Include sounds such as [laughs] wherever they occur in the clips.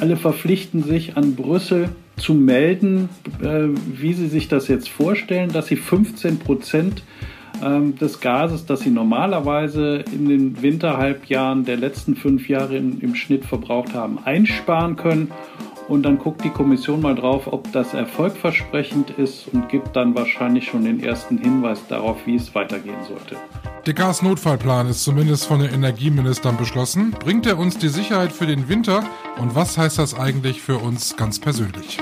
Alle verpflichten sich an Brüssel zu melden, äh, wie sie sich das jetzt vorstellen, dass sie 15 Prozent ähm, des Gases, das sie normalerweise in den Winterhalbjahren der letzten fünf Jahre im Schnitt verbraucht haben, einsparen können. Und dann guckt die Kommission mal drauf, ob das erfolgversprechend ist und gibt dann wahrscheinlich schon den ersten Hinweis darauf, wie es weitergehen sollte. Der Gasnotfallplan ist zumindest von den Energieministern beschlossen. Bringt er uns die Sicherheit für den Winter? Und was heißt das eigentlich für uns ganz persönlich?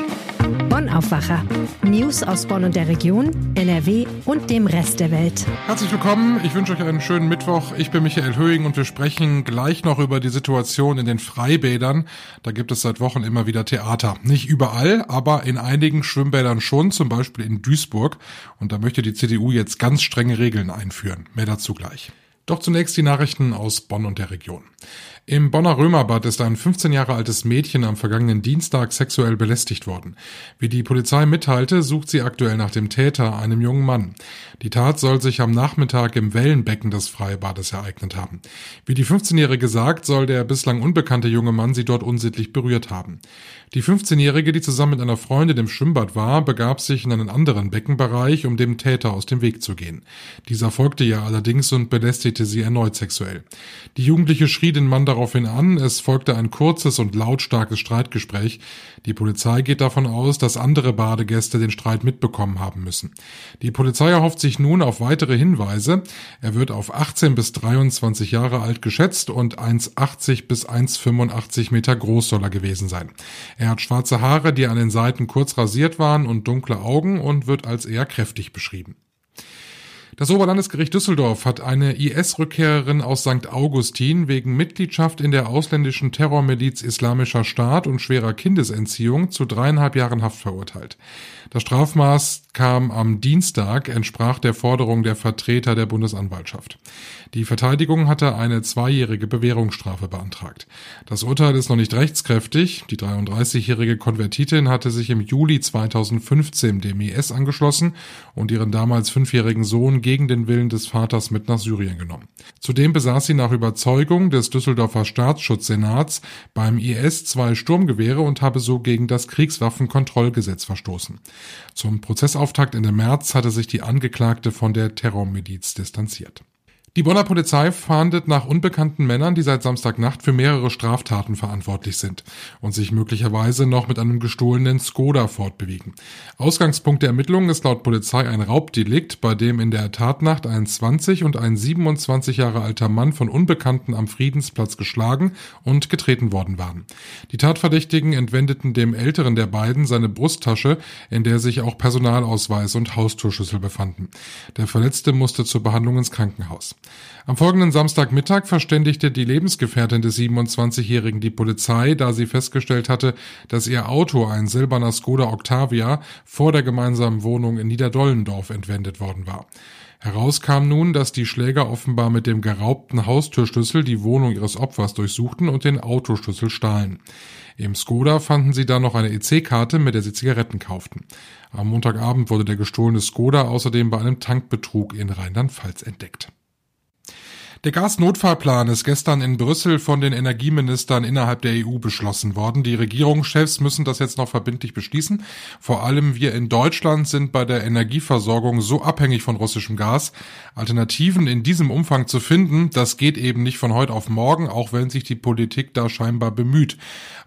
Bonn Aufwacher. News aus Bonn und der Region, NRW und dem Rest der Welt. Herzlich willkommen. Ich wünsche euch einen schönen Mittwoch. Ich bin Michael Höhing und wir sprechen gleich noch über die Situation in den Freibädern. Da gibt es seit Wochen immer wieder Theater. Nicht überall, aber in einigen Schwimmbädern schon, zum Beispiel in Duisburg. Und da möchte die CDU jetzt ganz strenge Regeln einführen. Mehr dazu gleich. Doch zunächst die Nachrichten aus Bonn und der Region. Im Bonner Römerbad ist ein 15 Jahre altes Mädchen am vergangenen Dienstag sexuell belästigt worden. Wie die Polizei mitteilte, sucht sie aktuell nach dem Täter, einem jungen Mann. Die Tat soll sich am Nachmittag im Wellenbecken des Freibades ereignet haben. Wie die 15-Jährige sagt, soll der bislang unbekannte junge Mann sie dort unsittlich berührt haben. Die 15-Jährige, die zusammen mit einer Freundin im Schwimmbad war, begab sich in einen anderen Beckenbereich, um dem Täter aus dem Weg zu gehen. Dieser folgte ihr allerdings und belästigte sie erneut sexuell. Die Jugendliche schrie den Mann daraufhin an, es folgte ein kurzes und lautstarkes Streitgespräch. Die Polizei geht davon aus, dass andere Badegäste den Streit mitbekommen haben müssen. Die Polizei erhofft sich nun auf weitere Hinweise. Er wird auf 18 bis 23 Jahre alt geschätzt und 1,80 bis 1,85 Meter groß soll er gewesen sein. Er hat schwarze Haare, die an den Seiten kurz rasiert waren und dunkle Augen und wird als eher kräftig beschrieben. Das Oberlandesgericht Düsseldorf hat eine IS-Rückkehrerin aus St. Augustin wegen Mitgliedschaft in der ausländischen Terrormiliz Islamischer Staat und schwerer Kindesentziehung zu dreieinhalb Jahren Haft verurteilt. Das Strafmaß kam am Dienstag, entsprach der Forderung der Vertreter der Bundesanwaltschaft. Die Verteidigung hatte eine zweijährige Bewährungsstrafe beantragt. Das Urteil ist noch nicht rechtskräftig. Die 33-jährige Konvertitin hatte sich im Juli 2015 dem IS angeschlossen und ihren damals fünfjährigen Sohn gegen den Willen des Vaters mit nach Syrien genommen. Zudem besaß sie nach Überzeugung des Düsseldorfer Staatsschutzsenats beim IS zwei Sturmgewehre und habe so gegen das Kriegswaffenkontrollgesetz verstoßen. Zum Prozessauftakt Ende März hatte sich die Angeklagte von der Terrormiliz distanziert. Die Bonner Polizei fahndet nach unbekannten Männern, die seit Samstagnacht für mehrere Straftaten verantwortlich sind und sich möglicherweise noch mit einem gestohlenen Skoda fortbewegen. Ausgangspunkt der Ermittlungen ist laut Polizei ein Raubdelikt, bei dem in der Tatnacht ein 20 und ein 27 Jahre alter Mann von Unbekannten am Friedensplatz geschlagen und getreten worden waren. Die Tatverdächtigen entwendeten dem älteren der beiden seine Brusttasche, in der sich auch Personalausweis und Haustürschlüssel befanden. Der Verletzte musste zur Behandlung ins Krankenhaus. Am folgenden Samstagmittag verständigte die Lebensgefährtin des 27-Jährigen die Polizei, da sie festgestellt hatte, dass ihr Auto, ein silberner Skoda Octavia, vor der gemeinsamen Wohnung in Niederdollendorf entwendet worden war. Heraus kam nun, dass die Schläger offenbar mit dem geraubten Haustürschlüssel die Wohnung ihres Opfers durchsuchten und den Autoschlüssel stahlen. Im Skoda fanden sie dann noch eine EC-Karte, mit der sie Zigaretten kauften. Am Montagabend wurde der gestohlene Skoda außerdem bei einem Tankbetrug in Rheinland-Pfalz entdeckt. Der Gasnotfallplan ist gestern in Brüssel von den Energieministern innerhalb der EU beschlossen worden. Die Regierungschefs müssen das jetzt noch verbindlich beschließen. Vor allem wir in Deutschland sind bei der Energieversorgung so abhängig von russischem Gas. Alternativen in diesem Umfang zu finden, das geht eben nicht von heute auf morgen, auch wenn sich die Politik da scheinbar bemüht.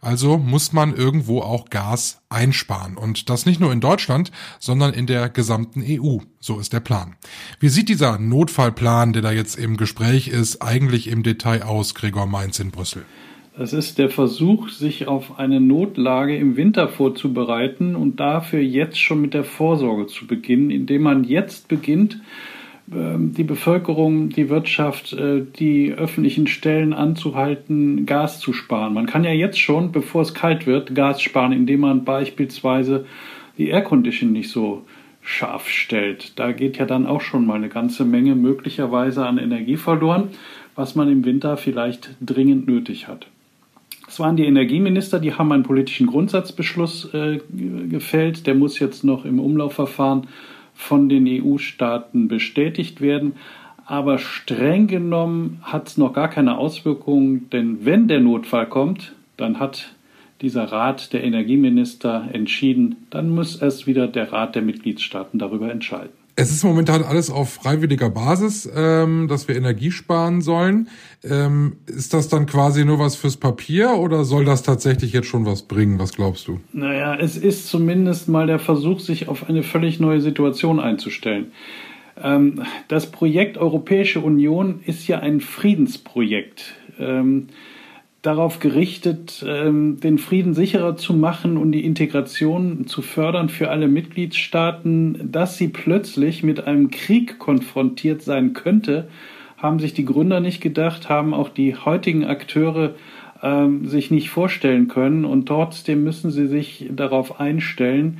Also muss man irgendwo auch Gas einsparen. Und das nicht nur in Deutschland, sondern in der gesamten EU. So ist der Plan. Wie sieht dieser Notfallplan, der da jetzt im Gespräch ist, eigentlich im Detail aus, Gregor Mainz in Brüssel? Es ist der Versuch, sich auf eine Notlage im Winter vorzubereiten und dafür jetzt schon mit der Vorsorge zu beginnen, indem man jetzt beginnt, die Bevölkerung, die Wirtschaft, äh, die öffentlichen Stellen anzuhalten, Gas zu sparen. Man kann ja jetzt schon, bevor es kalt wird, Gas sparen, indem man beispielsweise die Aircondition nicht so scharf stellt. Da geht ja dann auch schon mal eine ganze Menge möglicherweise an Energie verloren, was man im Winter vielleicht dringend nötig hat. Es waren die Energieminister, die haben einen politischen Grundsatzbeschluss äh, gefällt. Der muss jetzt noch im Umlaufverfahren von den EU-Staaten bestätigt werden. Aber streng genommen hat es noch gar keine Auswirkungen, denn wenn der Notfall kommt, dann hat dieser Rat der Energieminister entschieden, dann muss es wieder der Rat der Mitgliedstaaten darüber entscheiden. Es ist momentan alles auf freiwilliger Basis, ähm, dass wir Energie sparen sollen. Ähm, ist das dann quasi nur was fürs Papier oder soll das tatsächlich jetzt schon was bringen? Was glaubst du? Naja, es ist zumindest mal der Versuch, sich auf eine völlig neue Situation einzustellen. Ähm, das Projekt Europäische Union ist ja ein Friedensprojekt. Darauf gerichtet, ähm, den Frieden sicherer zu machen und die Integration zu fördern für alle Mitgliedstaaten, dass sie plötzlich mit einem Krieg konfrontiert sein könnte, haben sich die Gründer nicht gedacht, haben auch die heutigen Akteure ähm, sich nicht vorstellen können und trotzdem müssen sie sich darauf einstellen.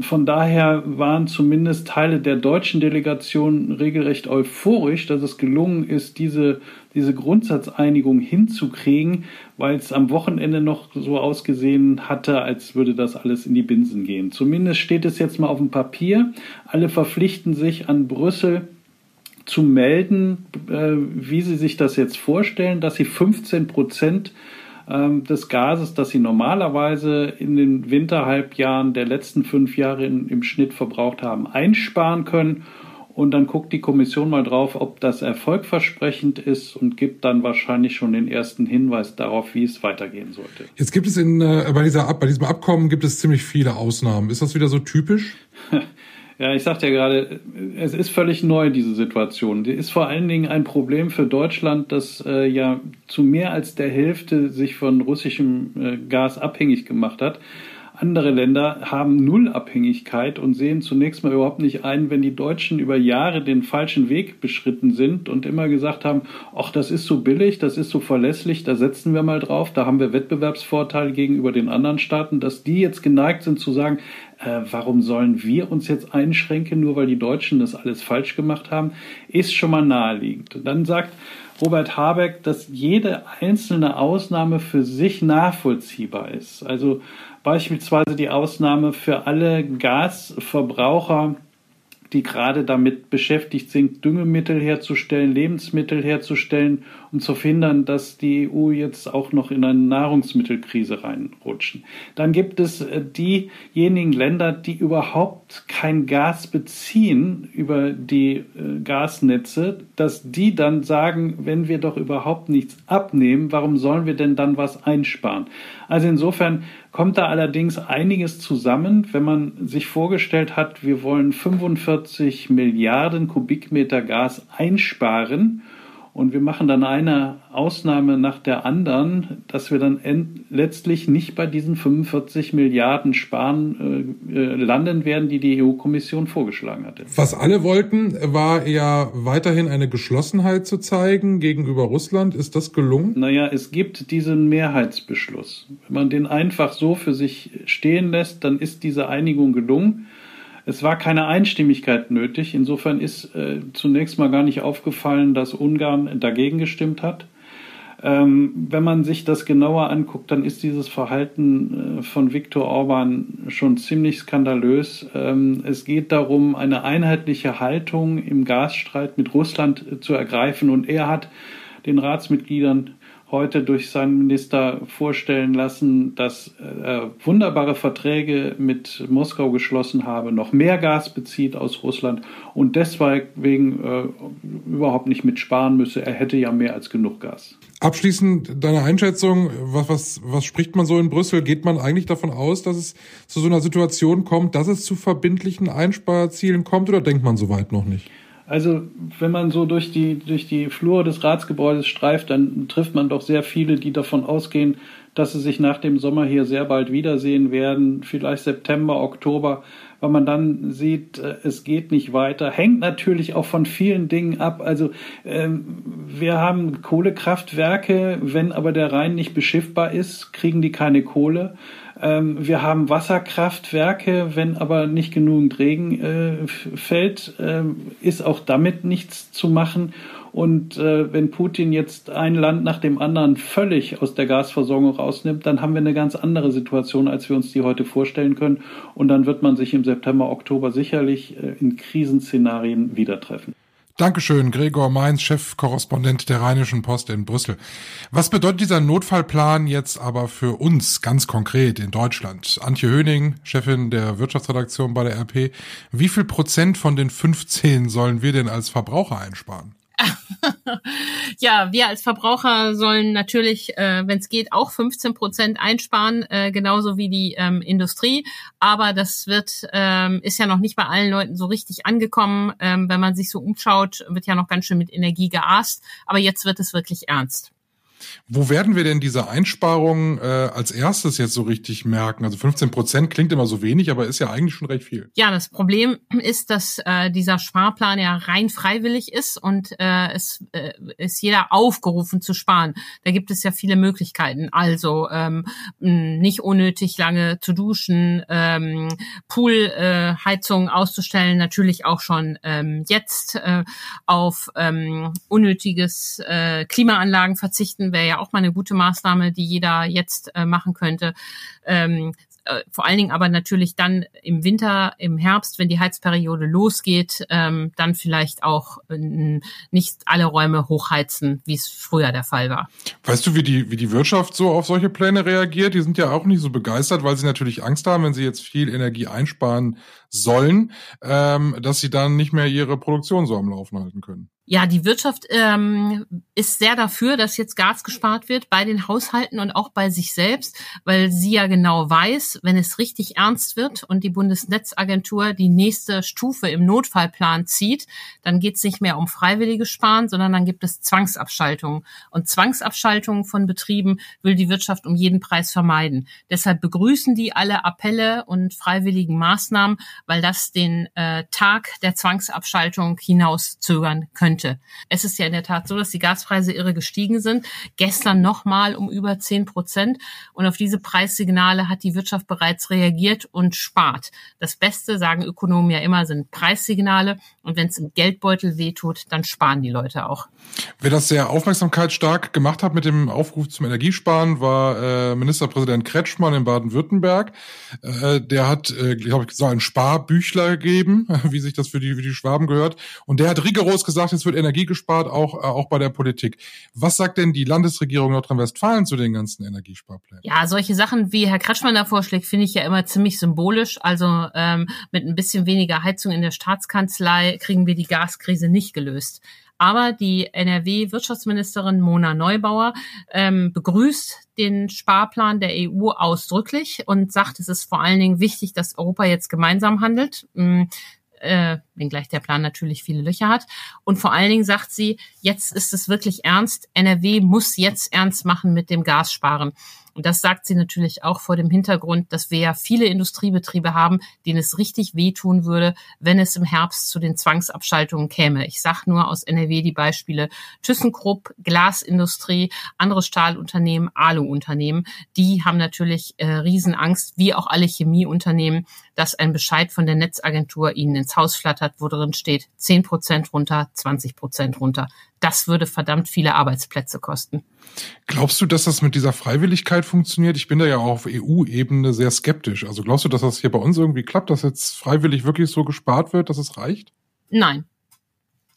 Von daher waren zumindest Teile der deutschen Delegation regelrecht euphorisch, dass es gelungen ist, diese, diese Grundsatzeinigung hinzukriegen, weil es am Wochenende noch so ausgesehen hatte, als würde das alles in die Binsen gehen. Zumindest steht es jetzt mal auf dem Papier. Alle verpflichten sich an Brüssel zu melden, äh, wie sie sich das jetzt vorstellen, dass sie 15 Prozent ähm, des Gases, das sie normalerweise in den Winterhalbjahren der letzten fünf Jahre in, im Schnitt verbraucht haben, einsparen können. Und dann guckt die Kommission mal drauf, ob das erfolgversprechend ist und gibt dann wahrscheinlich schon den ersten Hinweis darauf, wie es weitergehen sollte. Jetzt gibt es in, äh, bei, dieser, bei diesem Abkommen gibt es ziemlich viele Ausnahmen. Ist das wieder so typisch? [laughs] Ja, ich sagte ja gerade, es ist völlig neu, diese Situation. Die ist vor allen Dingen ein Problem für Deutschland, das äh, ja zu mehr als der Hälfte sich von russischem äh, Gas abhängig gemacht hat. Andere Länder haben Nullabhängigkeit und sehen zunächst mal überhaupt nicht ein, wenn die Deutschen über Jahre den falschen Weg beschritten sind und immer gesagt haben, ach, das ist so billig, das ist so verlässlich, da setzen wir mal drauf, da haben wir Wettbewerbsvorteile gegenüber den anderen Staaten, dass die jetzt geneigt sind zu sagen, äh, warum sollen wir uns jetzt einschränken, nur weil die Deutschen das alles falsch gemacht haben, ist schon mal naheliegend. Dann sagt Robert Habeck, dass jede einzelne Ausnahme für sich nachvollziehbar ist. Also beispielsweise die Ausnahme für alle Gasverbraucher, die gerade damit beschäftigt sind, Düngemittel herzustellen, Lebensmittel herzustellen, um zu verhindern, dass die EU jetzt auch noch in eine Nahrungsmittelkrise reinrutschen. Dann gibt es äh, diejenigen Länder, die überhaupt kein Gas beziehen über die äh, Gasnetze, dass die dann sagen, wenn wir doch überhaupt nichts abnehmen, warum sollen wir denn dann was einsparen? Also insofern kommt da allerdings einiges zusammen, wenn man sich vorgestellt hat, wir wollen 45 Milliarden Kubikmeter Gas einsparen und wir machen dann eine Ausnahme nach der anderen, dass wir dann letztlich nicht bei diesen 45 Milliarden Sparen äh, äh, landen werden, die die EU-Kommission vorgeschlagen hatte. Was alle wollten, war ja weiterhin eine Geschlossenheit zu zeigen gegenüber Russland. Ist das gelungen? Naja, es gibt diesen Mehrheitsbeschluss. Wenn man den einfach so für sich stehen lässt, dann ist diese Einigung gelungen. Es war keine Einstimmigkeit nötig. Insofern ist äh, zunächst mal gar nicht aufgefallen, dass Ungarn dagegen gestimmt hat. Ähm, wenn man sich das genauer anguckt, dann ist dieses Verhalten äh, von Viktor Orban schon ziemlich skandalös. Ähm, es geht darum, eine einheitliche Haltung im Gasstreit mit Russland äh, zu ergreifen und er hat den Ratsmitgliedern heute durch seinen Minister vorstellen lassen, dass er wunderbare Verträge mit Moskau geschlossen habe, noch mehr Gas bezieht aus Russland und deswegen äh, überhaupt nicht mitsparen müsse. Er hätte ja mehr als genug Gas. Abschließend deine Einschätzung, was, was, was spricht man so in Brüssel? Geht man eigentlich davon aus, dass es zu so einer Situation kommt, dass es zu verbindlichen Einsparzielen kommt oder denkt man soweit noch nicht? Also, wenn man so durch die, durch die Flur des Ratsgebäudes streift, dann trifft man doch sehr viele, die davon ausgehen, dass sie sich nach dem Sommer hier sehr bald wiedersehen werden, vielleicht September, Oktober, weil man dann sieht, äh, es geht nicht weiter. Hängt natürlich auch von vielen Dingen ab. Also ähm, wir haben Kohlekraftwerke, wenn aber der Rhein nicht beschiffbar ist, kriegen die keine Kohle. Ähm, wir haben Wasserkraftwerke, wenn aber nicht genügend Regen äh, fällt, äh, ist auch damit nichts zu machen. Und äh, wenn Putin jetzt ein Land nach dem anderen völlig aus der Gasversorgung rausnimmt, dann haben wir eine ganz andere Situation, als wir uns die heute vorstellen können. Und dann wird man sich im September, Oktober sicherlich äh, in Krisenszenarien wieder treffen. Dankeschön, Gregor Mainz, Chefkorrespondent der Rheinischen Post in Brüssel. Was bedeutet dieser Notfallplan jetzt aber für uns ganz konkret in Deutschland? Antje Höning, Chefin der Wirtschaftsredaktion bei der RP. Wie viel Prozent von den 15 sollen wir denn als Verbraucher einsparen? [laughs] ja, wir als Verbraucher sollen natürlich, äh, wenn es geht, auch 15 Prozent einsparen, äh, genauso wie die ähm, Industrie. Aber das wird ähm, ist ja noch nicht bei allen Leuten so richtig angekommen. Ähm, wenn man sich so umschaut, wird ja noch ganz schön mit Energie geaßt. Aber jetzt wird es wirklich ernst. Wo werden wir denn diese Einsparungen äh, als erstes jetzt so richtig merken? Also 15 Prozent klingt immer so wenig, aber ist ja eigentlich schon recht viel. Ja, das Problem [clears throat] ist, dass äh, dieser Sparplan ja rein freiwillig ist und äh, es äh, ist jeder aufgerufen zu sparen. Da gibt es ja viele Möglichkeiten. Also ähm, nicht unnötig lange zu duschen, ähm, Poolheizung äh, auszustellen, natürlich auch schon ähm, jetzt äh, auf ähm, unnötiges äh, Klimaanlagen verzichten wäre ja auch mal eine gute Maßnahme, die jeder jetzt äh, machen könnte. Ähm, äh, vor allen Dingen aber natürlich dann im Winter, im Herbst, wenn die Heizperiode losgeht, ähm, dann vielleicht auch äh, nicht alle Räume hochheizen, wie es früher der Fall war. Weißt du, wie die, wie die Wirtschaft so auf solche Pläne reagiert? Die sind ja auch nicht so begeistert, weil sie natürlich Angst haben, wenn sie jetzt viel Energie einsparen sollen, ähm, dass sie dann nicht mehr ihre Produktion so am Laufen halten können. Ja, die Wirtschaft ähm, ist sehr dafür, dass jetzt Gas gespart wird bei den Haushalten und auch bei sich selbst, weil sie ja genau weiß, wenn es richtig ernst wird und die Bundesnetzagentur die nächste Stufe im Notfallplan zieht, dann geht es nicht mehr um freiwillige Sparen, sondern dann gibt es Zwangsabschaltungen. Und Zwangsabschaltungen von Betrieben will die Wirtschaft um jeden Preis vermeiden. Deshalb begrüßen die alle Appelle und freiwilligen Maßnahmen, weil das den äh, Tag der Zwangsabschaltung hinauszögern könnte. Es ist ja in der Tat so, dass die Gaspreise irre gestiegen sind. Gestern nochmal um über zehn Prozent. Und auf diese Preissignale hat die Wirtschaft bereits reagiert und spart. Das Beste, sagen Ökonomen ja immer, sind Preissignale. Und wenn es im Geldbeutel wehtut, dann sparen die Leute auch. Wer das sehr aufmerksamkeitsstark gemacht hat mit dem Aufruf zum Energiesparen, war äh, Ministerpräsident Kretschmann in Baden-Württemberg. Äh, der hat, äh, glaube ich, so Sparbüchler gegeben, [laughs] wie sich das für die, für die Schwaben gehört. Und der hat rigoros gesagt, es wird Energie gespart, auch, äh, auch bei der Politik. Was sagt denn die Landesregierung Nordrhein-Westfalen zu den ganzen Energiesparplänen? Ja, solche Sachen, wie Herr Kretschmann da vorschlägt, finde ich ja immer ziemlich symbolisch. Also ähm, mit ein bisschen weniger Heizung in der Staatskanzlei kriegen wir die Gaskrise nicht gelöst. Aber die NRW-Wirtschaftsministerin Mona Neubauer ähm, begrüßt den Sparplan der EU ausdrücklich und sagt, es ist vor allen Dingen wichtig, dass Europa jetzt gemeinsam handelt. Mm, äh, wenngleich der Plan natürlich viele Löcher hat. Und vor allen Dingen sagt sie, jetzt ist es wirklich ernst. NRW muss jetzt ernst machen mit dem Gassparen. Und das sagt sie natürlich auch vor dem Hintergrund, dass wir ja viele Industriebetriebe haben, denen es richtig wehtun würde, wenn es im Herbst zu den Zwangsabschaltungen käme. Ich sage nur aus NRW die Beispiele ThyssenKrupp, Glasindustrie, andere Stahlunternehmen, Aluunternehmen. Die haben natürlich äh, Riesenangst, wie auch alle Chemieunternehmen, dass ein Bescheid von der Netzagentur ihnen ins Haus flattert, wo drin steht 10 Prozent runter, 20 Prozent runter. Das würde verdammt viele Arbeitsplätze kosten. Glaubst du, dass das mit dieser Freiwilligkeit funktioniert? Ich bin da ja auch auf EU-Ebene sehr skeptisch. Also glaubst du, dass das hier bei uns irgendwie klappt, dass jetzt freiwillig wirklich so gespart wird, dass es reicht? Nein.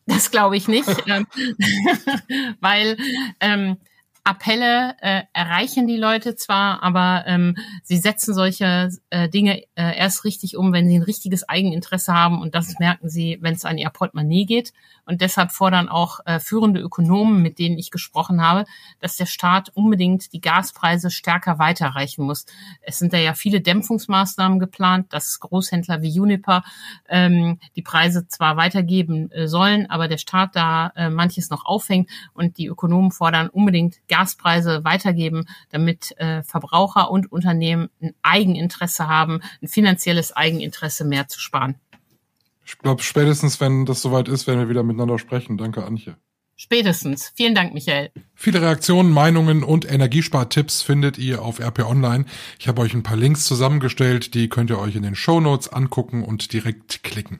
Das glaube ich nicht, [laughs] ähm, [laughs] weil ähm, Appelle äh, erreichen die Leute zwar, aber ähm, sie setzen solche äh, Dinge äh, erst richtig um, wenn sie ein richtiges Eigeninteresse haben und das merken sie, wenn es an ihr Portemonnaie geht. Und deshalb fordern auch äh, führende Ökonomen, mit denen ich gesprochen habe, dass der Staat unbedingt die Gaspreise stärker weiterreichen muss. Es sind da ja viele Dämpfungsmaßnahmen geplant, dass Großhändler wie Uniper ähm, die Preise zwar weitergeben äh, sollen, aber der Staat da äh, manches noch aufhängt und die Ökonomen fordern unbedingt Gaspreise weitergeben, damit äh, Verbraucher und Unternehmen ein Eigeninteresse haben, ein finanzielles Eigeninteresse mehr zu sparen. Ich glaube, spätestens, wenn das soweit ist, werden wir wieder miteinander sprechen. Danke, Antje. Spätestens. Vielen Dank, Michael. Viele Reaktionen, Meinungen und Energiespartipps findet ihr auf RP Online. Ich habe euch ein paar Links zusammengestellt, die könnt ihr euch in den Show Notes angucken und direkt klicken.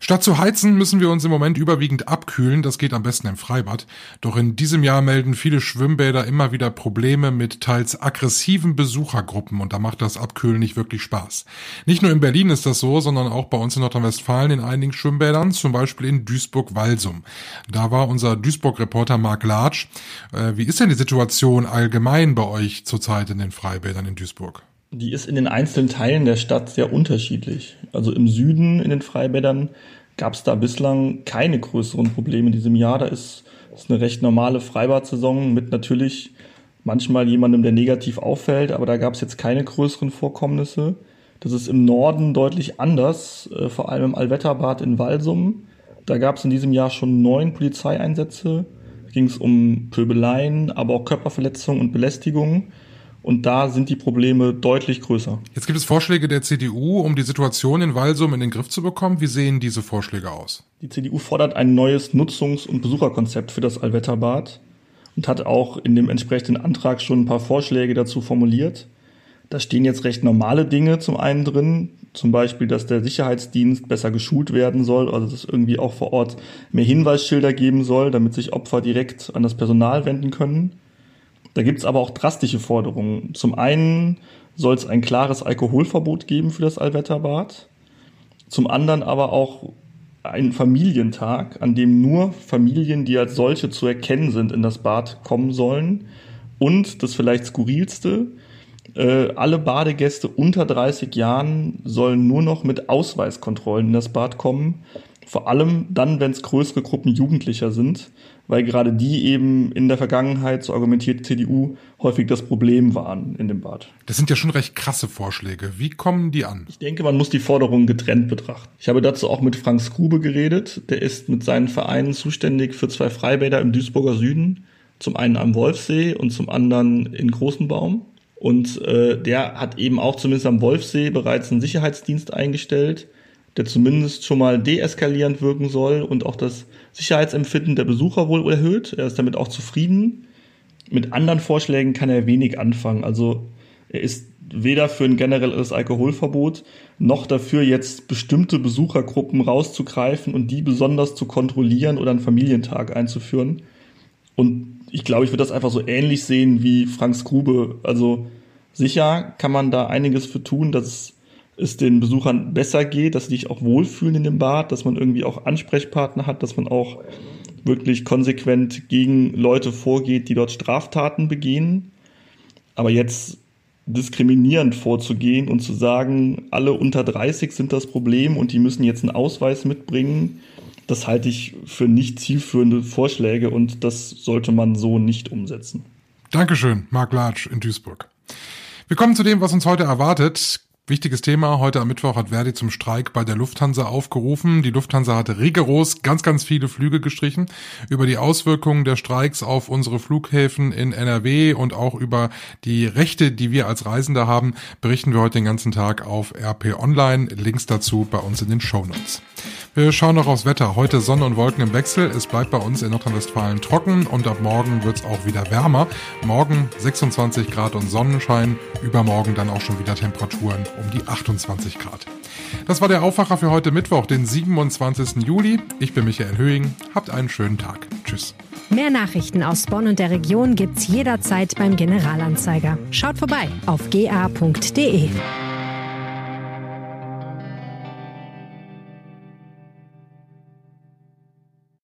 Statt zu heizen müssen wir uns im Moment überwiegend abkühlen, das geht am besten im Freibad. Doch in diesem Jahr melden viele Schwimmbäder immer wieder Probleme mit teils aggressiven Besuchergruppen und da macht das Abkühlen nicht wirklich Spaß. Nicht nur in Berlin ist das so, sondern auch bei uns in Nordrhein-Westfalen in einigen Schwimmbädern, zum Beispiel in Duisburg-Walsum. Da war unser Duisburg-Reporter Marc Latsch äh, wie ist denn die Situation allgemein bei euch zurzeit in den Freibädern in Duisburg? Die ist in den einzelnen Teilen der Stadt sehr unterschiedlich. Also im Süden in den Freibädern gab es da bislang keine größeren Probleme in diesem Jahr. Da ist, ist eine recht normale Freibadsaison mit natürlich manchmal jemandem, der negativ auffällt, aber da gab es jetzt keine größeren Vorkommnisse. Das ist im Norden deutlich anders, äh, vor allem im Allwetterbad in Walsum. Da gab es in diesem Jahr schon neun Polizeieinsätze ging es um Pöbeleien, aber auch Körperverletzungen und Belästigungen. Und da sind die Probleme deutlich größer. Jetzt gibt es Vorschläge der CDU, um die Situation in Walsum in den Griff zu bekommen. Wie sehen diese Vorschläge aus? Die CDU fordert ein neues Nutzungs- und Besucherkonzept für das Allwetterbad und hat auch in dem entsprechenden Antrag schon ein paar Vorschläge dazu formuliert. Da stehen jetzt recht normale Dinge zum einen drin, zum Beispiel, dass der Sicherheitsdienst besser geschult werden soll, also dass es irgendwie auch vor Ort mehr Hinweisschilder geben soll, damit sich Opfer direkt an das Personal wenden können. Da gibt es aber auch drastische Forderungen. Zum einen soll es ein klares Alkoholverbot geben für das Allwetterbad. Zum anderen aber auch einen Familientag, an dem nur Familien, die als solche zu erkennen sind, in das Bad kommen sollen. Und das vielleicht skurrilste, äh, alle Badegäste unter 30 Jahren sollen nur noch mit Ausweiskontrollen in das Bad kommen. Vor allem dann, wenn es größere Gruppen Jugendlicher sind, weil gerade die eben in der Vergangenheit, so argumentiert die CDU, häufig das Problem waren in dem Bad. Das sind ja schon recht krasse Vorschläge. Wie kommen die an? Ich denke, man muss die Forderungen getrennt betrachten. Ich habe dazu auch mit Frank Skrube geredet. Der ist mit seinen Vereinen zuständig für zwei Freibäder im Duisburger Süden. Zum einen am Wolfsee und zum anderen in Großenbaum. Und äh, der hat eben auch zumindest am Wolfsee bereits einen Sicherheitsdienst eingestellt, der zumindest schon mal deeskalierend wirken soll und auch das Sicherheitsempfinden der Besucher wohl erhöht. Er ist damit auch zufrieden. Mit anderen Vorschlägen kann er wenig anfangen. Also er ist weder für ein generelles Alkoholverbot noch dafür, jetzt bestimmte Besuchergruppen rauszugreifen und die besonders zu kontrollieren oder einen Familientag einzuführen. Und ich glaube, ich würde das einfach so ähnlich sehen wie Franks Grube. Also sicher kann man da einiges für tun, dass es den Besuchern besser geht, dass sie sich auch wohlfühlen in dem Bad, dass man irgendwie auch Ansprechpartner hat, dass man auch wirklich konsequent gegen Leute vorgeht, die dort Straftaten begehen. Aber jetzt diskriminierend vorzugehen und zu sagen, alle unter 30 sind das Problem und die müssen jetzt einen Ausweis mitbringen, das halte ich für nicht zielführende Vorschläge und das sollte man so nicht umsetzen. Dankeschön, Marc Latsch in Duisburg. Wir kommen zu dem, was uns heute erwartet. Wichtiges Thema. Heute am Mittwoch hat Verdi zum Streik bei der Lufthansa aufgerufen. Die Lufthansa hatte rigoros ganz, ganz viele Flüge gestrichen. Über die Auswirkungen der Streiks auf unsere Flughäfen in NRW und auch über die Rechte, die wir als Reisende haben, berichten wir heute den ganzen Tag auf RP Online. Links dazu bei uns in den Show Notes. Wir schauen noch aufs Wetter. Heute Sonne und Wolken im Wechsel. Es bleibt bei uns in Nordrhein-Westfalen trocken und ab morgen wird es auch wieder wärmer. Morgen 26 Grad und Sonnenschein. Übermorgen dann auch schon wieder Temperaturen um die 28 Grad. Das war der Aufwacher für heute Mittwoch, den 27. Juli. Ich bin Michael Höhing. Habt einen schönen Tag. Tschüss. Mehr Nachrichten aus Bonn und der Region gibt's jederzeit beim Generalanzeiger. Schaut vorbei auf ga.de.